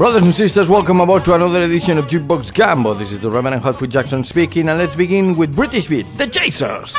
Brothers and sisters, welcome aboard to another edition of Jukebox Gambo. This is the Reverend Hotfoot Jackson speaking, and let's begin with British Beat, The Chasers.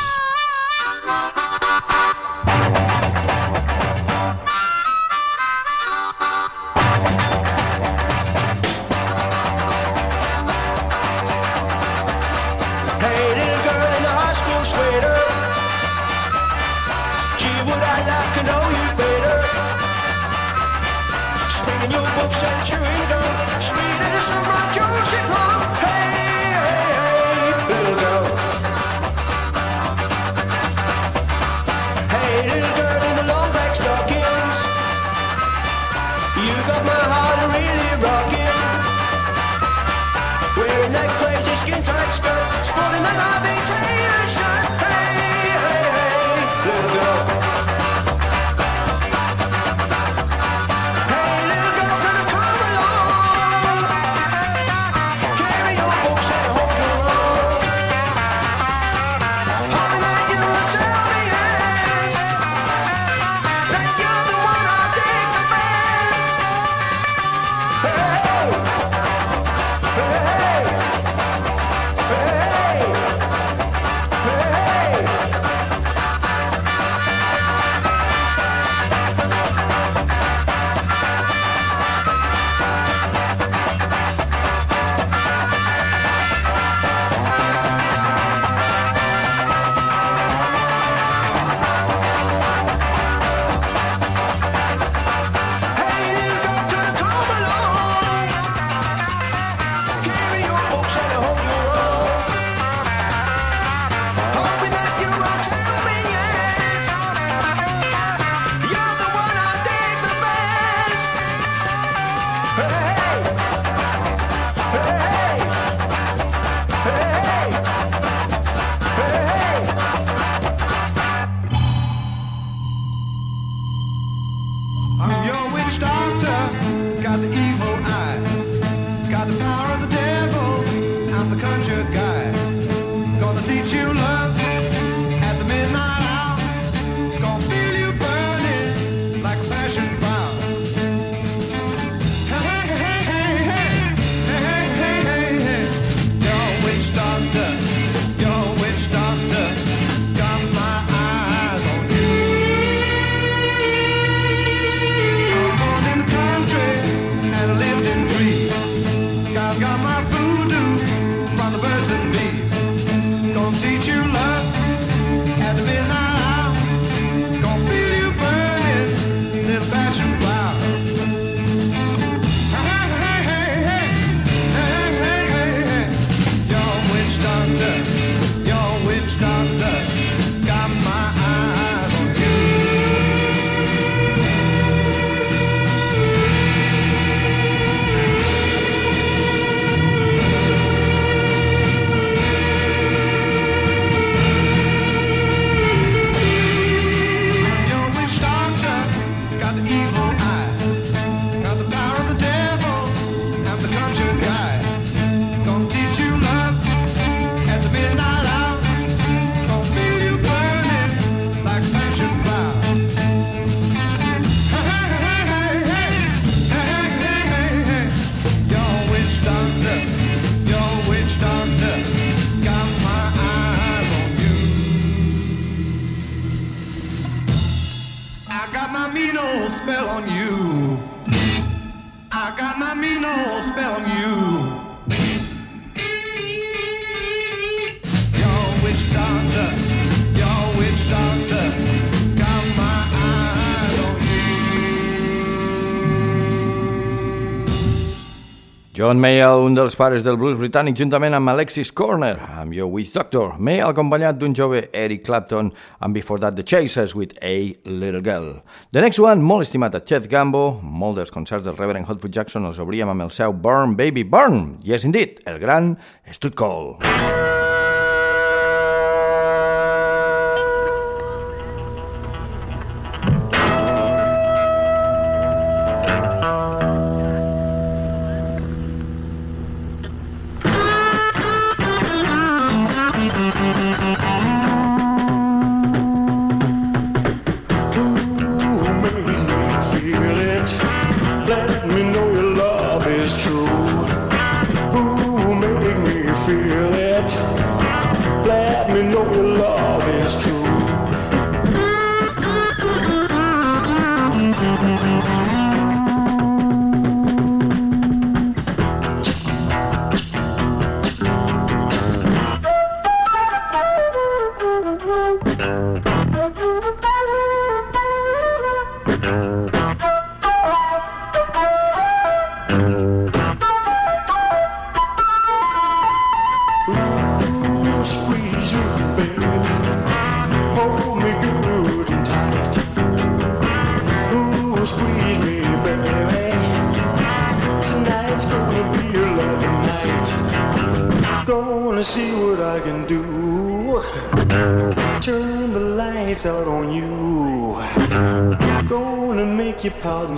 John Mayall, un dels pares del blues britànic, juntament amb Alexis Corner, amb Your Witch Doctor. Mayall acompanyat d'un jove Eric Clapton, and before that The Chasers with A Little Girl. The next one, molt estimat a Chet Gambo, molt dels concerts del Reverend Hotfoot Jackson els obríem amb el seu Burn Baby Burn. Yes, indeed, el gran Stud Cole.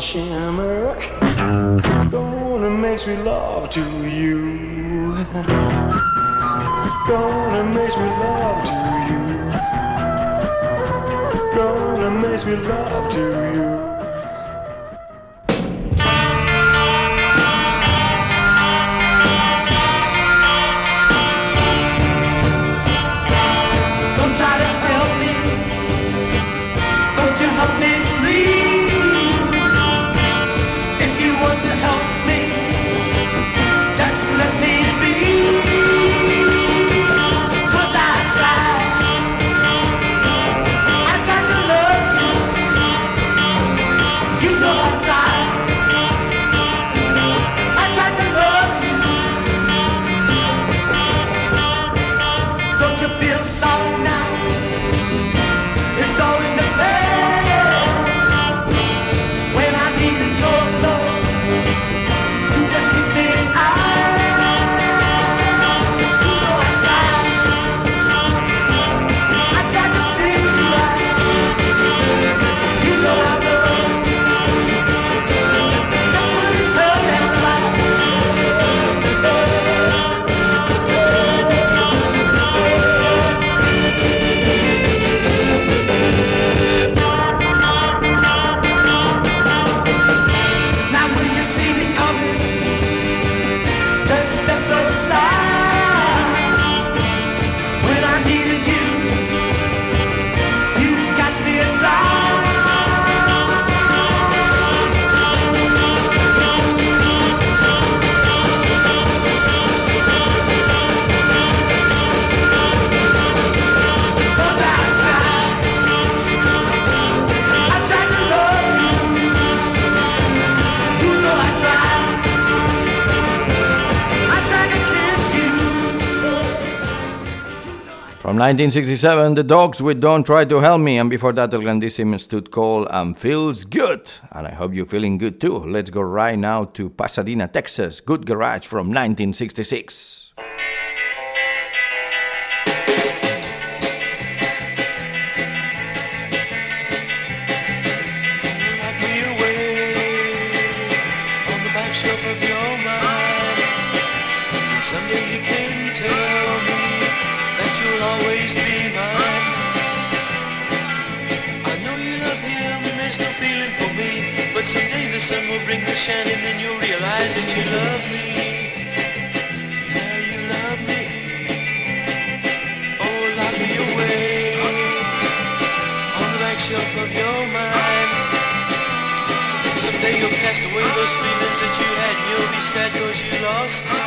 Shimmer. Gonna make sweet love to you. Gonna make sweet love to you. Gonna make sweet love to you. 1967, The Dogs with Don't Try to Help Me, and before that, the Grandissimo Stud Cole and feels good. And I hope you're feeling good too. Let's go right now to Pasadena, Texas. Good Garage from 1966. Will bring the shine and then you'll realize that you love me. Yeah, you love me. Oh, lock me away on the back shelf of your mind. Someday you'll cast away those feelings that you had you'll be sad cause you lost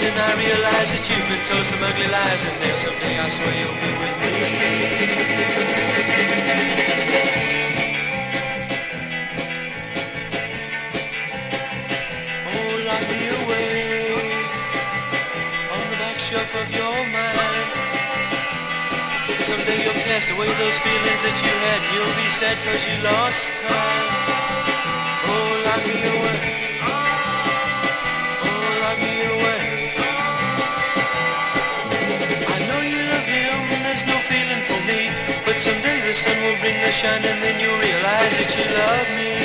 And I realize that you've been told some ugly lies, and then someday I swear you'll be with me. Oh, lock me away on the back shelf of your mind. Someday you'll cast away those feelings that you had. You'll be sad cause you lost time. Oh, lock me away. Oh, the sun will bring the shine and then you realize that you love me.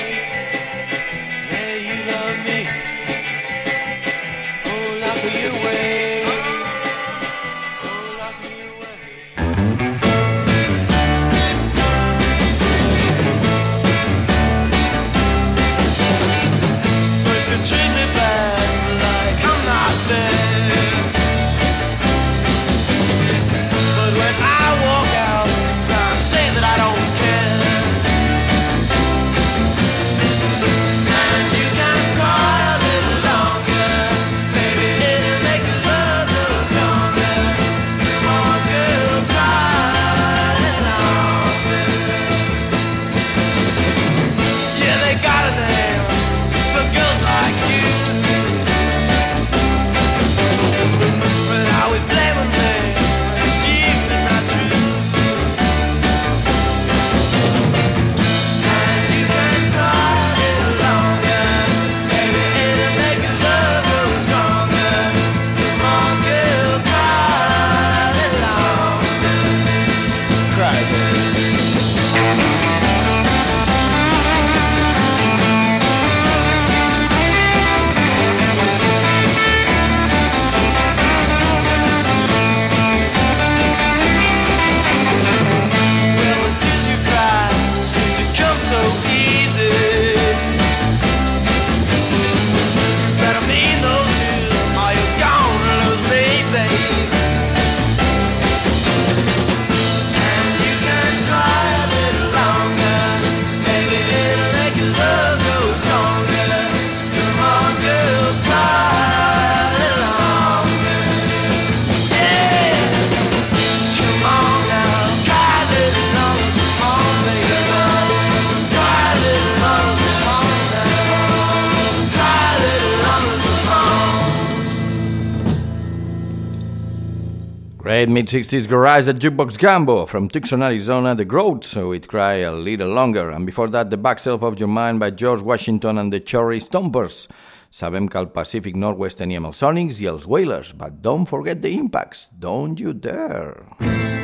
mid 60s garage at Jukebox Gambo from Tucson, Arizona, The Grodes, so it cry a little longer. And before that, The Back Shelf of Your Mind by George Washington and the Cherry Stompers. Sabem que el Pacífic Northwest teníem els Sonics i els Wailers, but don't forget the impacts, don't you dare.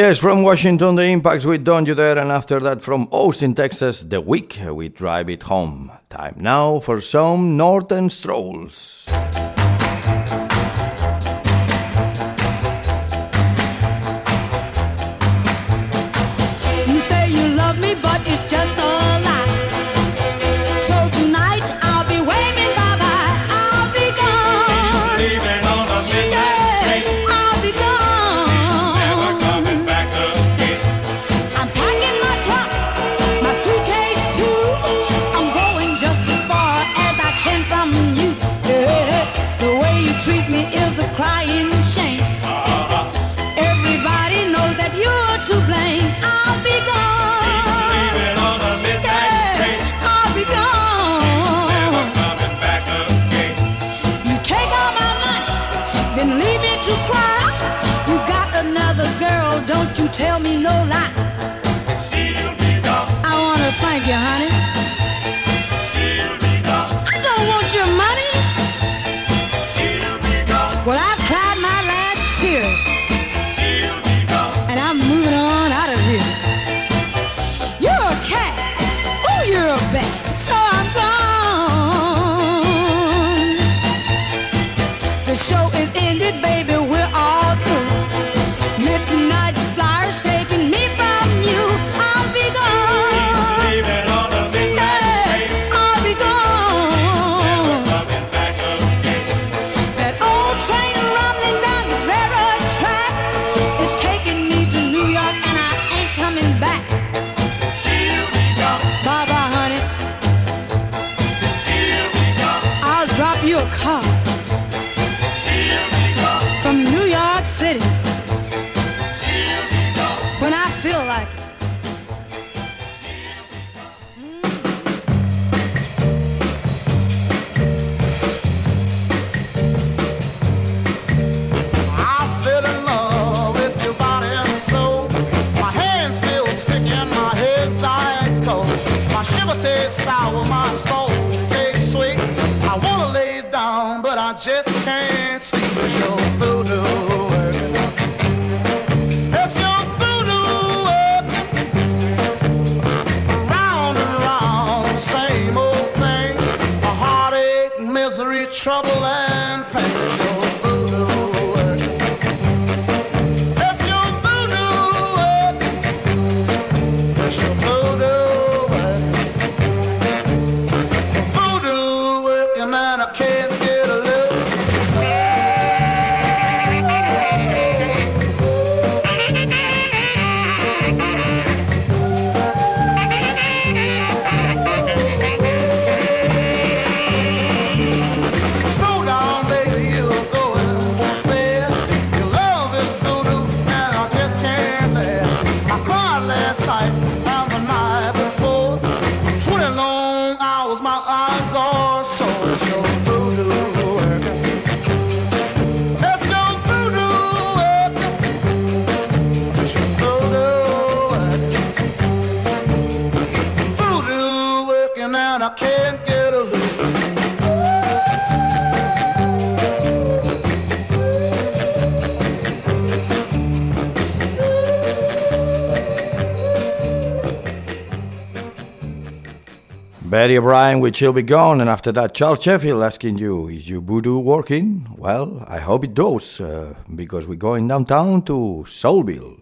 Yes, from Washington, the impacts with Don You There, and after that from Austin, Texas, the week we drive it home. Time now for some northern strolls. you tell me no lie. sour my soul. Betty O'Brien with She'll Be Gone, and after that, Charles Sheffield asking you, Is your voodoo working? Well, I hope it does, uh, because we're going downtown to Soulville.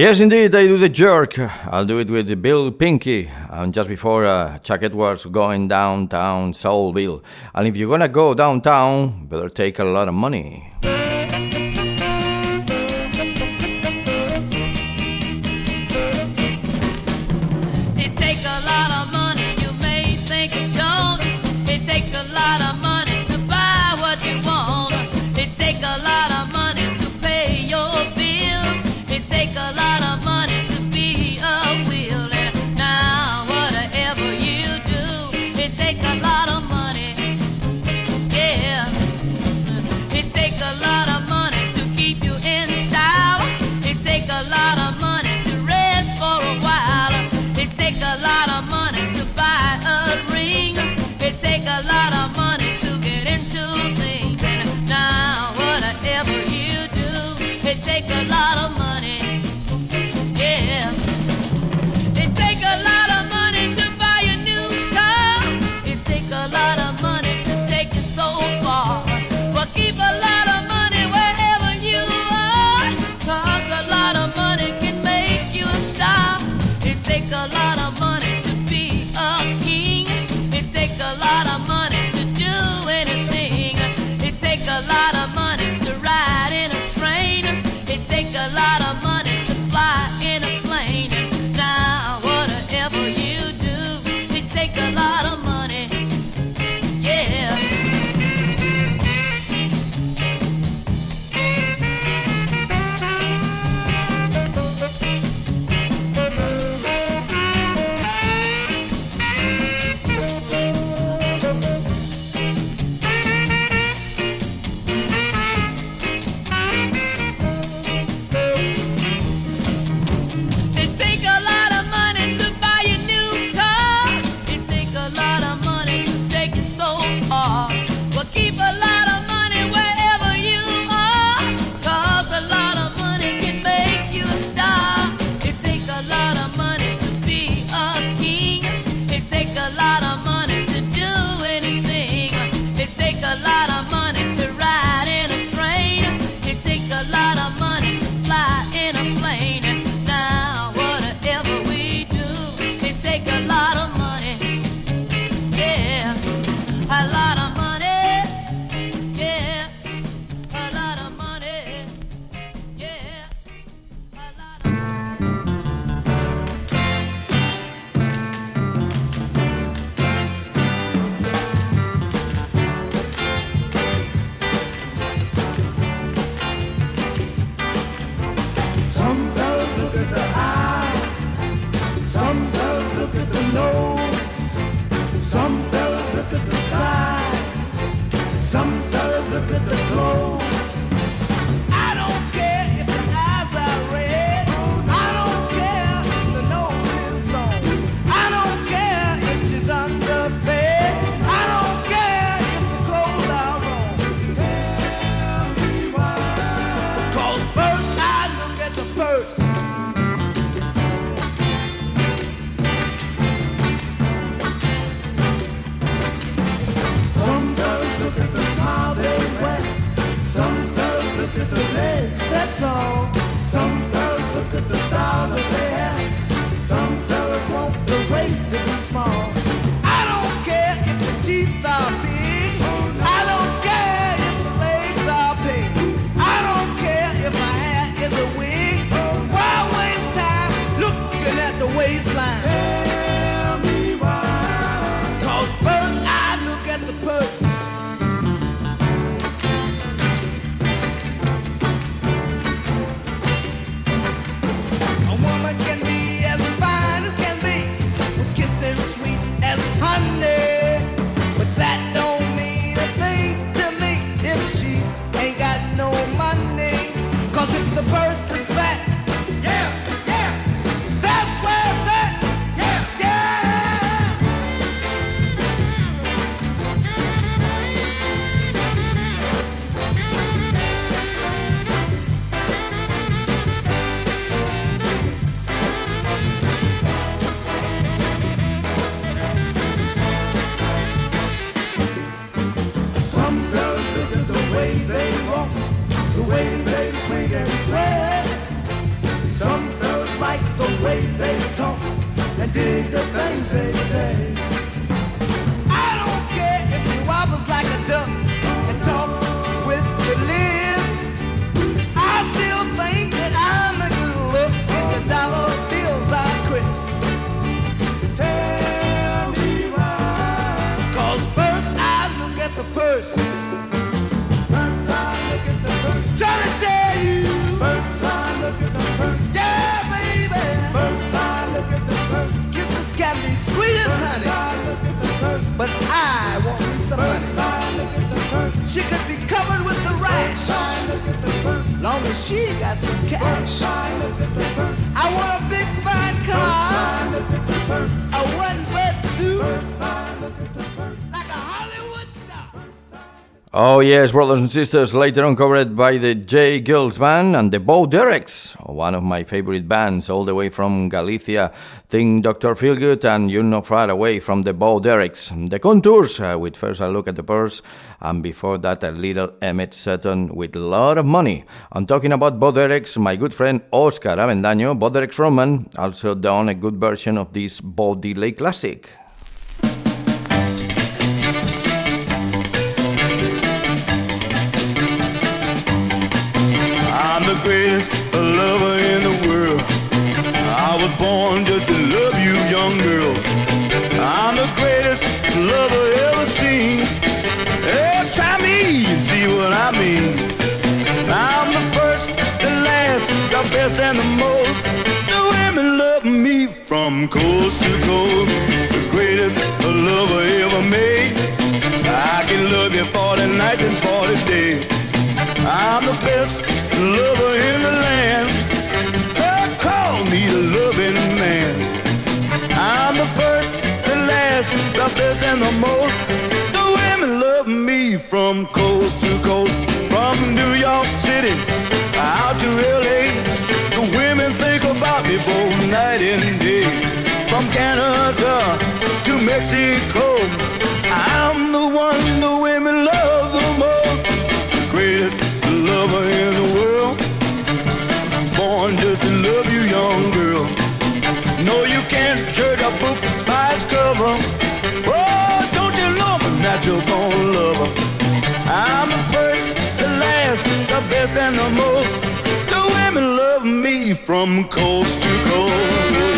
Yes, indeed, I do the jerk. I'll do it with Bill Pinky, and just before uh, Chuck Edwards going downtown Soulville. And if you're gonna go downtown, better take a lot of money. Look at the She could be covered with the rash. Long as she got some cash. I want a big fine car. A one-bed suit. Oh, yes, brothers and sisters, later on covered by the J. Geils Band and the Bo Dereks, one of my favorite bands, all the way from Galicia. Think Dr. Feelgood and You're Not Far Away from the Bo Dereks. The Contours, uh, with first a look at the purse, and before that, a little Emmett Sutton with a lot of money. I'm talking about Bo Dereks, my good friend Oscar Avendaño, Bo Dereks frontman, also done a good version of this Bo Diddley classic. Greatest lover in the world. I was born just to love you, young girl. I'm the greatest lover ever seen. Hey, try me and see what I mean. I'm the first, the last, the best and the most. The women love me from coast to coast. The greatest lover ever made. I can love you for the night and for the day. I'm the best lover and the most. The women love me from coast to coast, from New York City out to LA. The women think about me both night and day. From Canada to Mexico, born lover? I'm the first, the last, the best and the most. The women love me from coast to coast.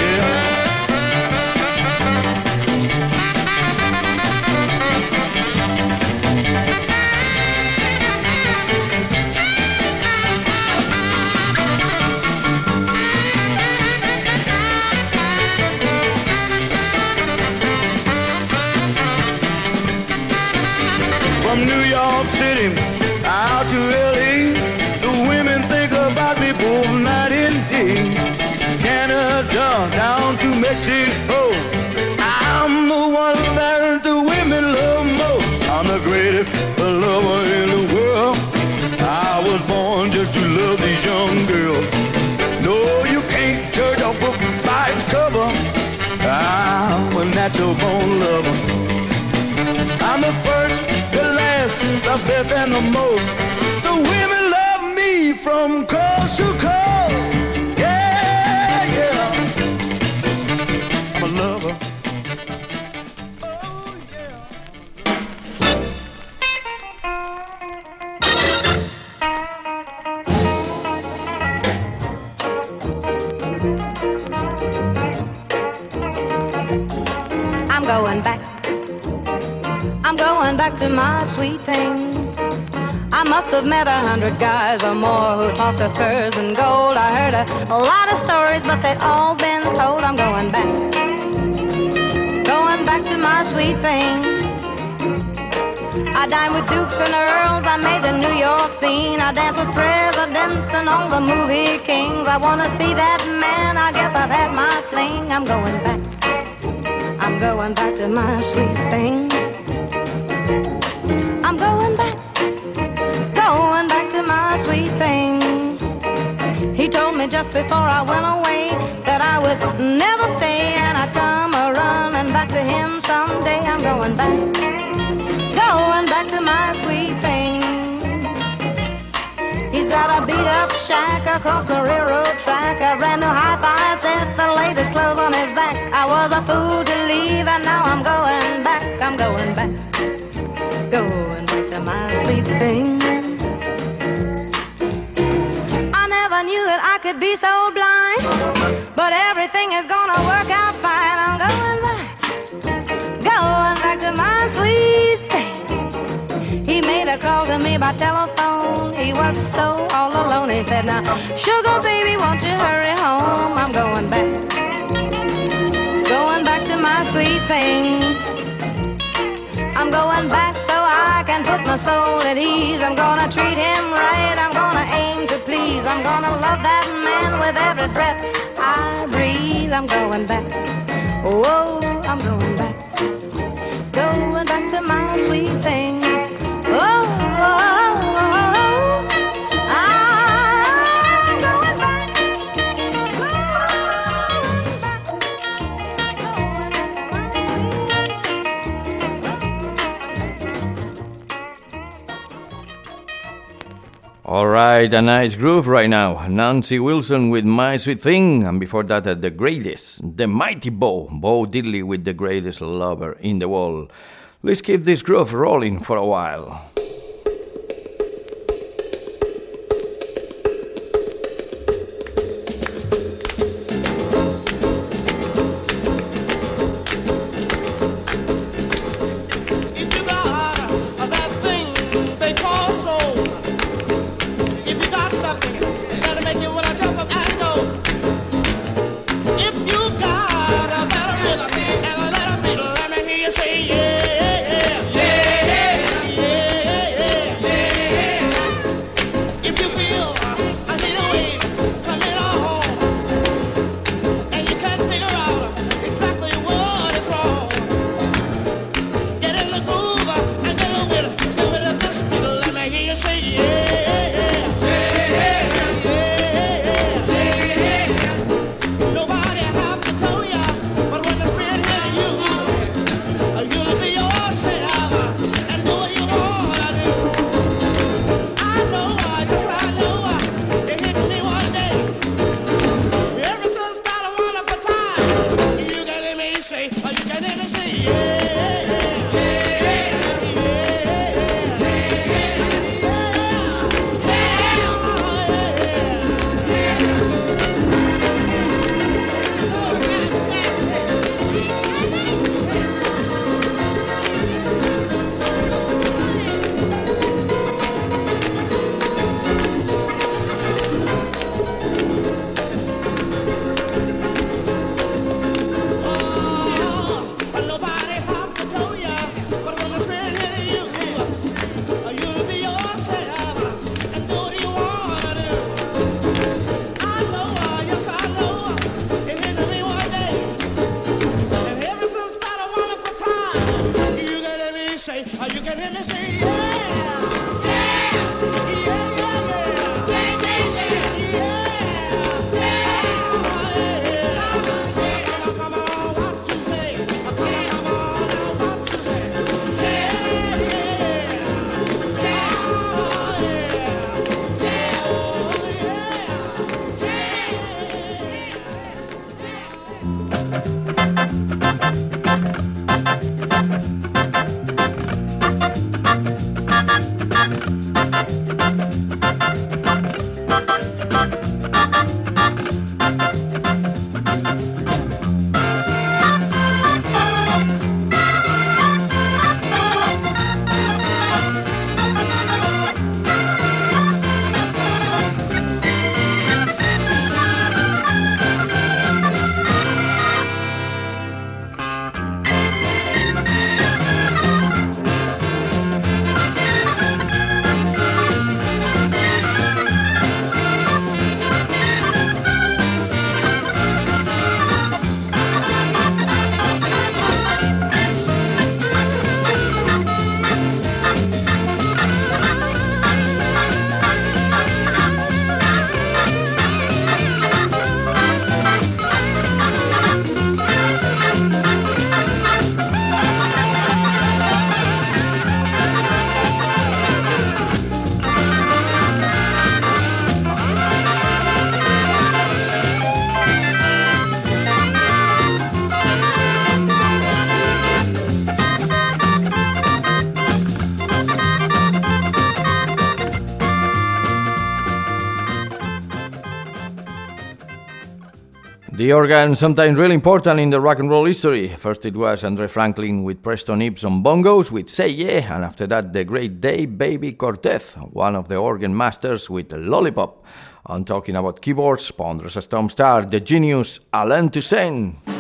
Most. The women love me from have met a hundred guys or more who talked of furs and gold. I heard a, a lot of stories, but they'd all been told. I'm going back. Going back to my sweet thing. I dined with dukes and earls. I made the New York scene. I danced with presidents and all the movie kings. I wanna see that man. I guess I've had my fling. I'm going back. I'm going back to my sweet thing. I'm going back, me just before I went away that I would never stay, and I'd come a running back to him someday. I'm going back, going back to my sweet thing. He's got a beat up shack across the railroad track. A brand new high five set, the latest clothes on his back. I was a fool to is gonna work out fine. I'm going back, going back to my sweet thing. He made a call to me by telephone. He was so all alone. He said, Now, sugar baby, won't you hurry home? I'm going back, going back to my sweet thing. I'm going back so I can put my soul at ease. I'm gonna treat him right. I'm gonna aim to please. I'm gonna love that man with every breath. I I'm going back. Oh, oh, I'm going back. Going back to my sweet thing. All right, a nice groove right now. Nancy Wilson with My Sweet Thing, and before that, uh, the greatest, the mighty Bo, Bo Diddley with the greatest lover in the world. Let's keep this groove rolling for a while. The organ, sometimes really important in the rock and roll history. First it was Andre Franklin with Preston Epps on bongos with Say Yeah, and after that the great Dave Baby Cortez, one of the organ masters with Lollipop. I'm talking about keyboards, Ponderous Storm Star, the genius Allen Toussaint.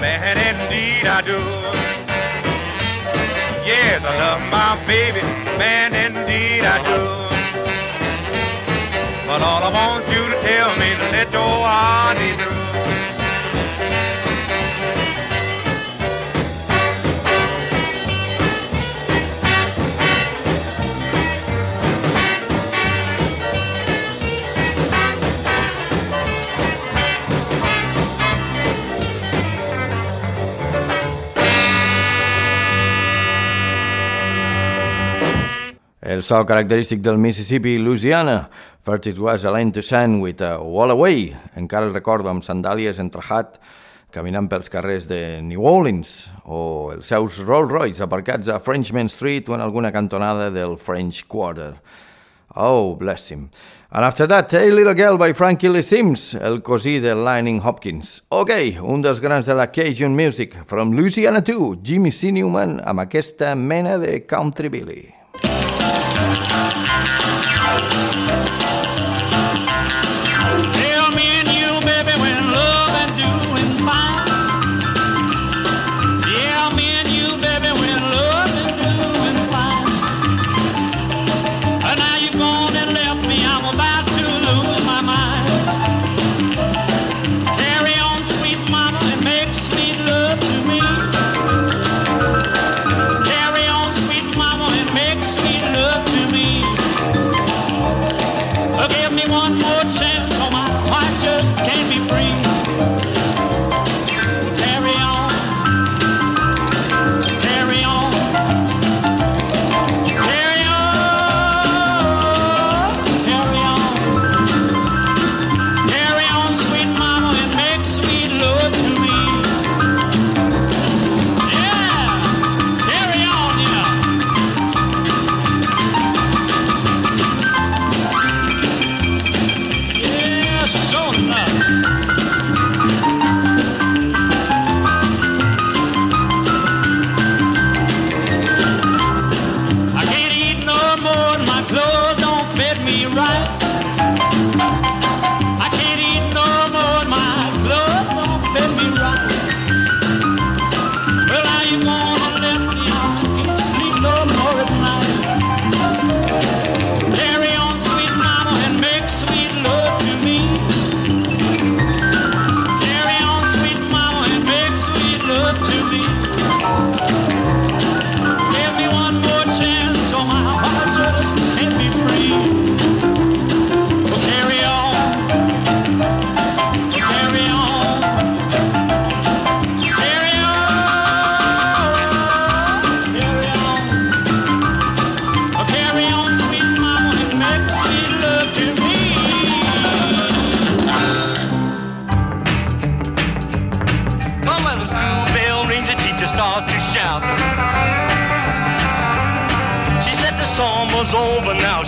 Man, indeed I do. Yes, I love my baby, man, indeed I do. But all I want you to tell me let your heart be so característic del Mississippi i Louisiana. First it was a lane to sand with a wall away. Encara el recordo amb sandàlies entrejat caminant pels carrers de New Orleans o els seus Rolls Royce aparcats a Frenchman Street o en alguna cantonada del French Quarter. Oh, bless him. And after that, Hey Little Girl by Frankie Lee Sims, el cosí de Lightning Hopkins. Ok, un dels grans de la Cajun Music, from Louisiana 2, Jimmy C. Newman, amb aquesta mena de Country Billy.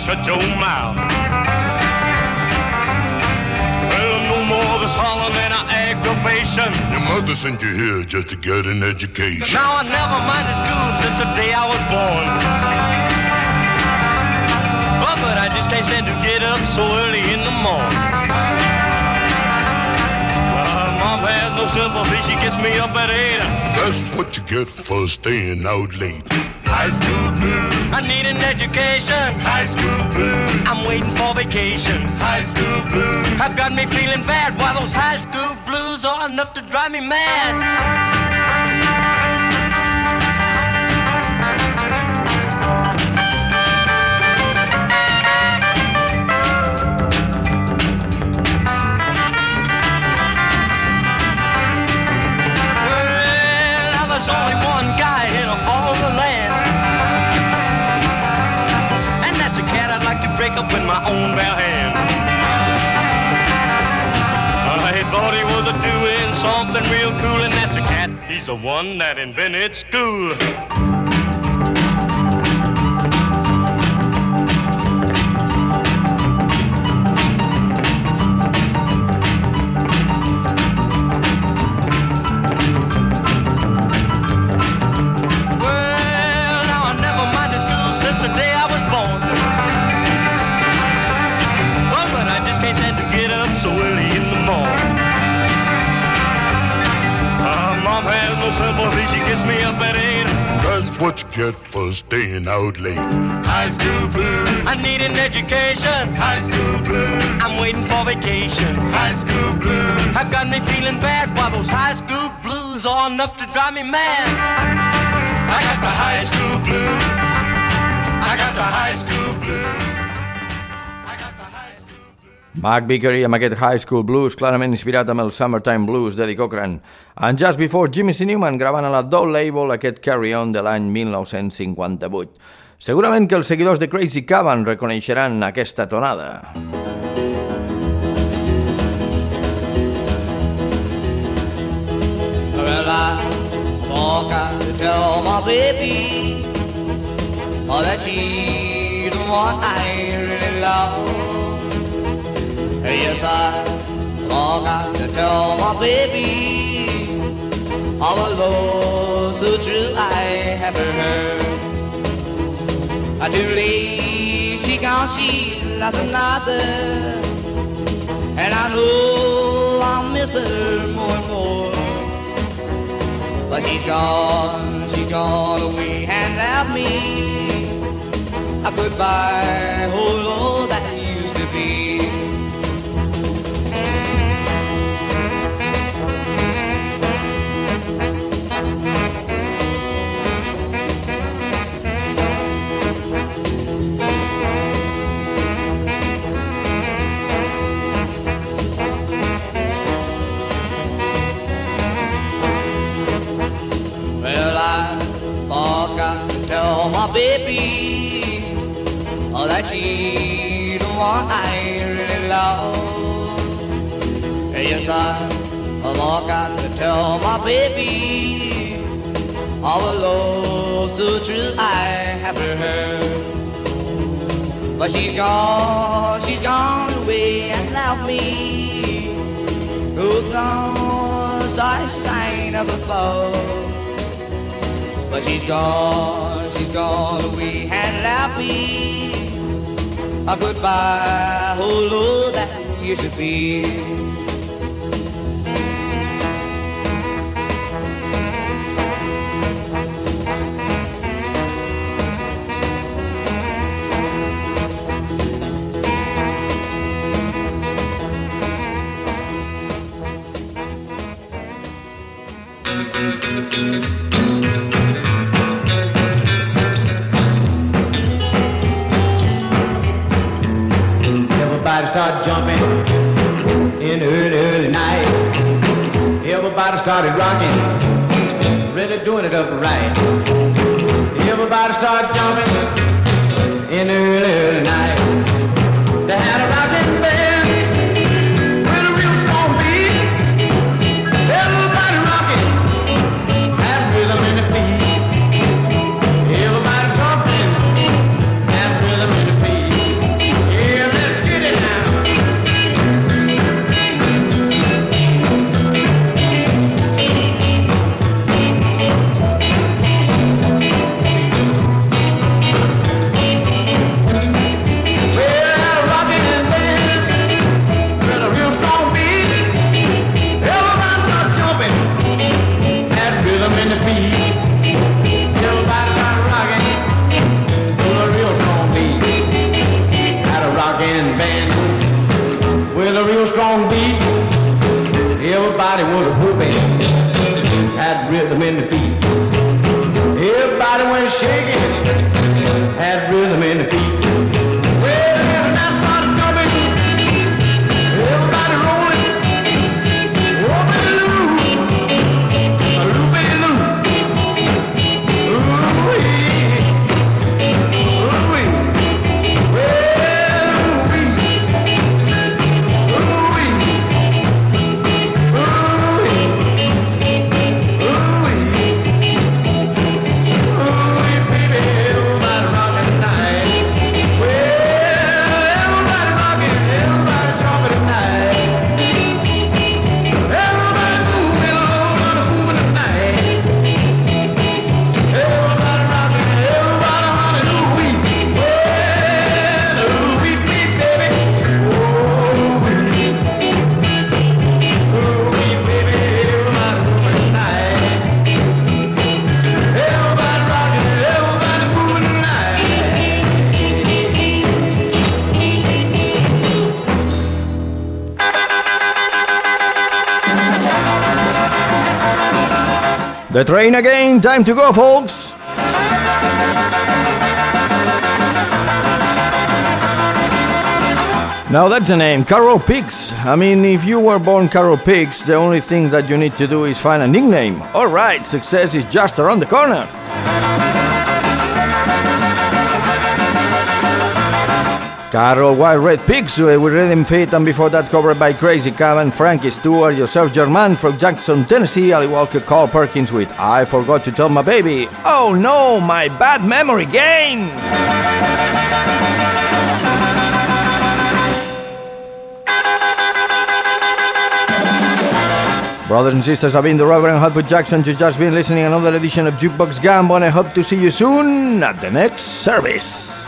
Shut your mouth. Well, no more this hollering and aggravation. Your mother sent you here just to get an education. Now I never minded school since the day I was born. Oh, but I just can't stand to get up so early in the morning. Uh, Mom has no sympathy, she gets me up at eight. That's what you get for staying out late. High school blues. I need an education. High school blues. I'm waiting for vacation. High school blues. Have got me feeling bad. Why those high school blues are enough to drive me mad. In my hand. I thought he was a doing something real cool, and that's a cat. He's the one that invented school. But I just can't stand to get up so early in the morning. Uh, Mom has no sympathy, she gets me up at eight. That's what you get for staying out late. High school blues. I need an education. High school blues. I'm waiting for vacation. High school blues. I've got me feeling bad while those high school blues are enough to drive me mad. I got the high school blues. I got the high school blues. Mark Vickery amb aquest High School Blues, clarament inspirat amb el Summertime Blues d'Eddie Cochran. And Just Before, Jimmy C. Newman gravant a la Doll Label aquest Carry On de l'any 1958. Segurament que els seguidors de Crazy Cavan reconeixeran aquesta tonada. Well, I forgot to tell my baby oh, that she's the one I really love. Yes, I forgot to tell my baby all love so true I have heard. I do believe she gone, she lost another, and I know I'll miss her more and more. But she's gone, she's gone away and left me a goodbye, oh Lord, she's the one I really love. Yes, I forgot to tell my baby all the love so true I have heard. But she's gone, she's gone away and left me. Who's gone, I sang of before. But she's gone, she's gone away and left me a goodbye, oh Lord, that used to be. Doing again, time to go, folks! Now that's a name, Carol Pix. I mean, if you were born Carol Pix, the only thing that you need to do is find a nickname. Alright, success is just around the corner. Carol White Red Pigs uh, with Rhythm Fit, and before that covered by Crazy Cavan, Frankie Stewart, Joseph German from Jackson, Tennessee, Ali Walker, Carl Perkins with I Forgot to Tell My Baby. Oh no, my bad memory game! Brothers and sisters, I've been the Reverend Hotfoot Jackson. You've just been listening another edition of Jukebox Gumbo, and I hope to see you soon at the next service.